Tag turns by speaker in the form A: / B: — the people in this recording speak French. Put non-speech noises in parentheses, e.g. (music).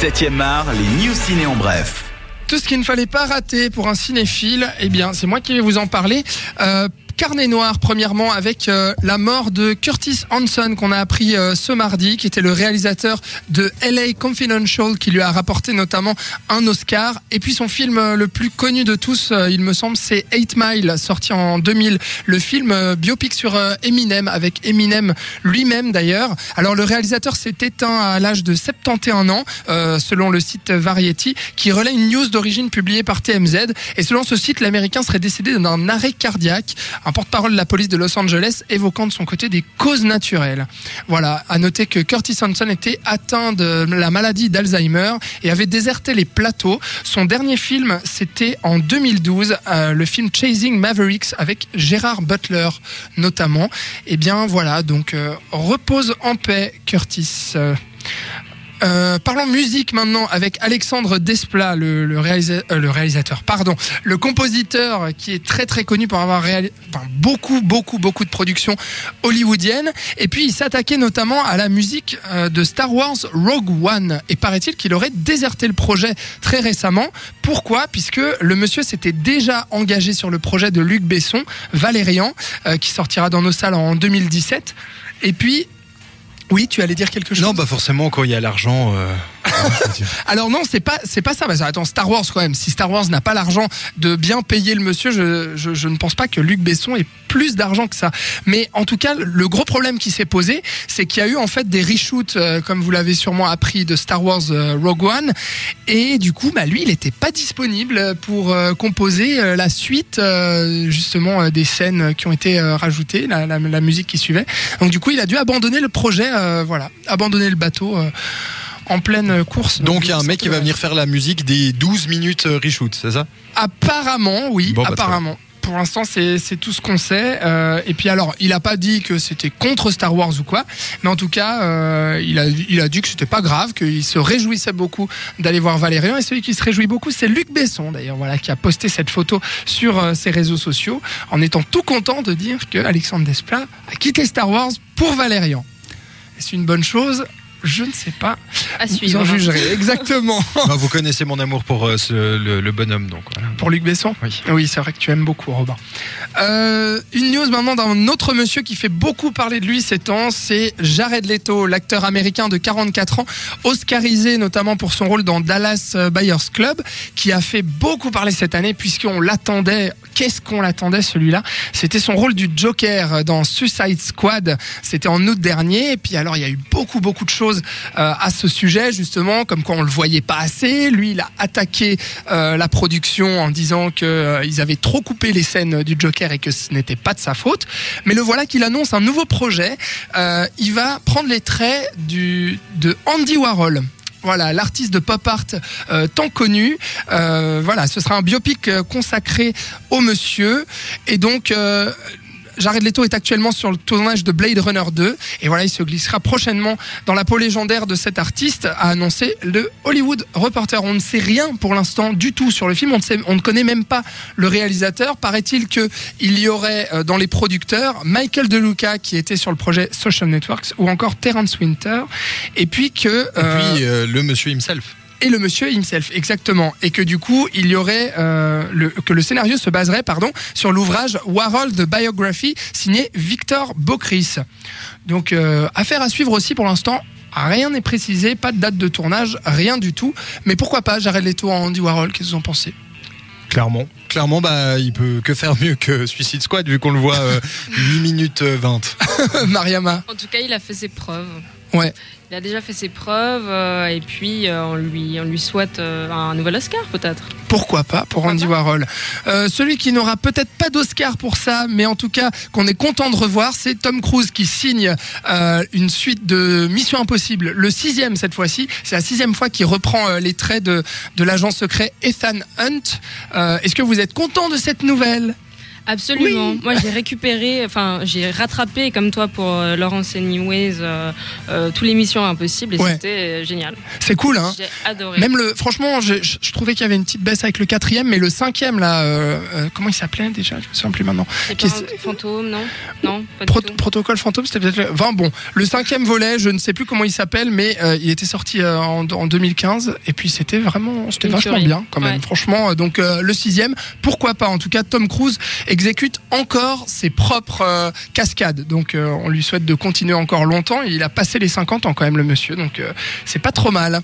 A: 7e art, les news ciné en bref.
B: Tout ce qu'il ne fallait pas rater pour un cinéphile, eh bien, c'est moi qui vais vous en parler. Euh, Carnet noir, premièrement, avec euh, la mort de Curtis Hanson qu'on a appris euh, ce mardi, qui était le réalisateur de LA Confidential, qui lui a rapporté notamment un Oscar. Et puis son film euh, le plus connu de tous, il me semble, c'est 8 Mile, sorti en 2000. Le film biopic sur Eminem, avec Eminem lui-même d'ailleurs. Alors le réalisateur s'est éteint à l'âge de 71 ans, selon le site Variety, qui relaie une news d'origine publiée par TMZ. Et selon ce site, l'Américain serait décédé d'un arrêt cardiaque un porte-parole de la police de Los Angeles évoquant de son côté des causes naturelles. Voilà, à noter que Curtis Hanson était atteint de la maladie d'Alzheimer et avait déserté les plateaux. Son dernier film, c'était en 2012, euh, le film Chasing Mavericks avec Gérard Butler notamment. Et eh bien voilà, donc euh, repose en paix Curtis. Euh, euh, parlons musique maintenant avec Alexandre Desplat, euh, le, réalisateur, pardon, le compositeur qui est très très connu pour avoir réalisé beaucoup beaucoup beaucoup de productions hollywoodiennes. Et puis il s'attaquait notamment à la musique euh, de Star Wars Rogue One. Et paraît-il qu'il aurait déserté le projet très récemment. Pourquoi? Puisque le monsieur s'était déjà engagé sur le projet de Luc Besson, Valérian, qui sortira dans nos salles en 2017. Et puis oui, tu allais dire quelque chose?
C: Non, bah forcément, quand il y a l'argent. Euh, (laughs)
B: Alors non, c'est pas c'est pas ça. Bah, attends, Star Wars quand même. Si Star Wars n'a pas l'argent de bien payer le monsieur, je, je, ne pense pas que Luc Besson ait plus d'argent que ça. Mais en tout cas, le gros problème qui s'est posé, c'est qu'il y a eu en fait des reshoots, euh, comme vous l'avez sûrement appris, de Star Wars euh, Rogue One, et du coup, bah lui, il n'était pas disponible pour composer la suite justement des scènes qui ont été rajoutées, la, la, la, musique qui suivait. Donc du coup, il a dû abandonner le projet, voilà, abandonner le bateau en pleine course.
C: Donc il y a un mec qui va venir faire la musique des 12 minutes euh, reshoot, c'est ça?
B: Apparemment, oui, bah, apparemment. Pour l'instant, c'est tout ce qu'on sait. Euh, et puis alors, il a pas dit que c'était contre Star Wars ou quoi, mais en tout cas, euh, il, a, il a dit que c'était pas grave, qu'il se réjouissait beaucoup d'aller voir Valérian. Et celui qui se réjouit beaucoup, c'est Luc Besson, d'ailleurs, voilà, qui a posté cette photo sur ses réseaux sociaux, en étant tout content de dire que Alexandre Desplat a quitté Star Wars pour Valérian. C'est une bonne chose? Je ne sais pas.
D: À suivre.
B: Vous en jugerez, (laughs) exactement.
C: Bah, vous connaissez mon amour pour euh, le, bonhomme, donc.
B: Pour Luc Besson
C: Oui.
B: Oui, c'est vrai que tu aimes beaucoup, Robin. Euh, une news maintenant d'un autre monsieur qui fait beaucoup parler de lui ces temps, c'est Jared Leto, l'acteur américain de 44 ans, oscarisé notamment pour son rôle dans Dallas euh, Buyers Club, qui a fait beaucoup parler cette année puisqu'on l'attendait. Qu'est-ce qu'on l'attendait celui-là? C'était son rôle du Joker dans Suicide Squad. C'était en août dernier. Et puis alors, il y a eu beaucoup, beaucoup de choses euh, à ce sujet, justement, comme quoi on le voyait pas assez. Lui, il a attaqué euh, la production en disant qu'ils euh, avaient trop coupé les scènes du Joker et que ce n'était pas de sa faute. Mais le voilà qu'il annonce un nouveau projet. il va prendre les traits de Andy Warhol voilà l'artiste de pop art tant connu. voilà, ce sera un biopic consacré au monsieur et donc Jared Leto est actuellement sur le tournage de Blade Runner 2 et voilà, il se glissera prochainement dans la peau légendaire de cet artiste, a annoncé le Hollywood Reporter. On ne sait rien pour l'instant du tout sur le film, on ne, sait, on ne connaît même pas le réalisateur. Paraît-il que il y aurait euh, dans les producteurs Michael DeLuca qui était sur le projet Social Networks ou encore Terence Winter et puis que
C: et puis euh, le monsieur himself
B: et le monsieur himself, exactement. Et que du coup, il y aurait euh, le, que le scénario se baserait, pardon, sur l'ouvrage Warhol the Biography signé Victor Bocris. Donc, euh, affaire à suivre aussi pour l'instant. Rien n'est précisé, pas de date de tournage, rien du tout. Mais pourquoi pas Jared Leto en Andy Warhol Qu'est-ce que vous en pensez?
C: Clairement. Clairement, bah, il peut que faire mieux que Suicide Squad vu qu'on le voit 8 euh, (laughs) minutes 20.
B: Mariama.
D: En tout cas, il a fait ses preuves.
B: Ouais.
D: Il a déjà fait ses preuves euh, et puis euh, on, lui, on lui souhaite euh, un nouvel Oscar peut-être.
B: Pourquoi pas pour Andy Warhol Celui qui n'aura peut-être pas d'Oscar pour ça, mais en tout cas qu'on est content de revoir, c'est Tom Cruise qui signe une suite de Mission Impossible, le sixième cette fois-ci. C'est la sixième fois qu'il reprend les traits de, de l'agent secret Ethan Hunt. Est-ce que vous êtes content de cette nouvelle?
D: Absolument. Moi, j'ai récupéré, enfin, j'ai rattrapé, comme toi, pour euh, Laurence Anyways, euh, euh, tous les missions impossibles et
B: Ouais.
D: c'était euh, génial.
B: C'est cool, hein.
D: J'ai adoré.
B: Même le, franchement, je, je- je trouvais qu'il y avait une petite baisse avec le quatrième, mais le cinquième là, euh, euh, comment il s'appelait déjà? Je me souviens plus maintenant. Qui est-
D: fantôme, non? Non, pas
B: Pro-
D: du tout.
B: protocole fantôme, c'était peut-être. le- Enfin bon, le cinquième volet, je ne sais plus comment il s'appelle, mais il était sorti en, en 2015 et puis c'était vraiment, c'était vachement bien quand même.
D: Ouais.
B: Franchement, donc le sixième, pourquoi pas En tout cas, Tom Cruise exécute encore ses propres euh, cascades. Donc euh, on lui souhaite de continuer encore longtemps. Il a passé les 50 ans quand même le monsieur, donc euh, c'est pas trop mal.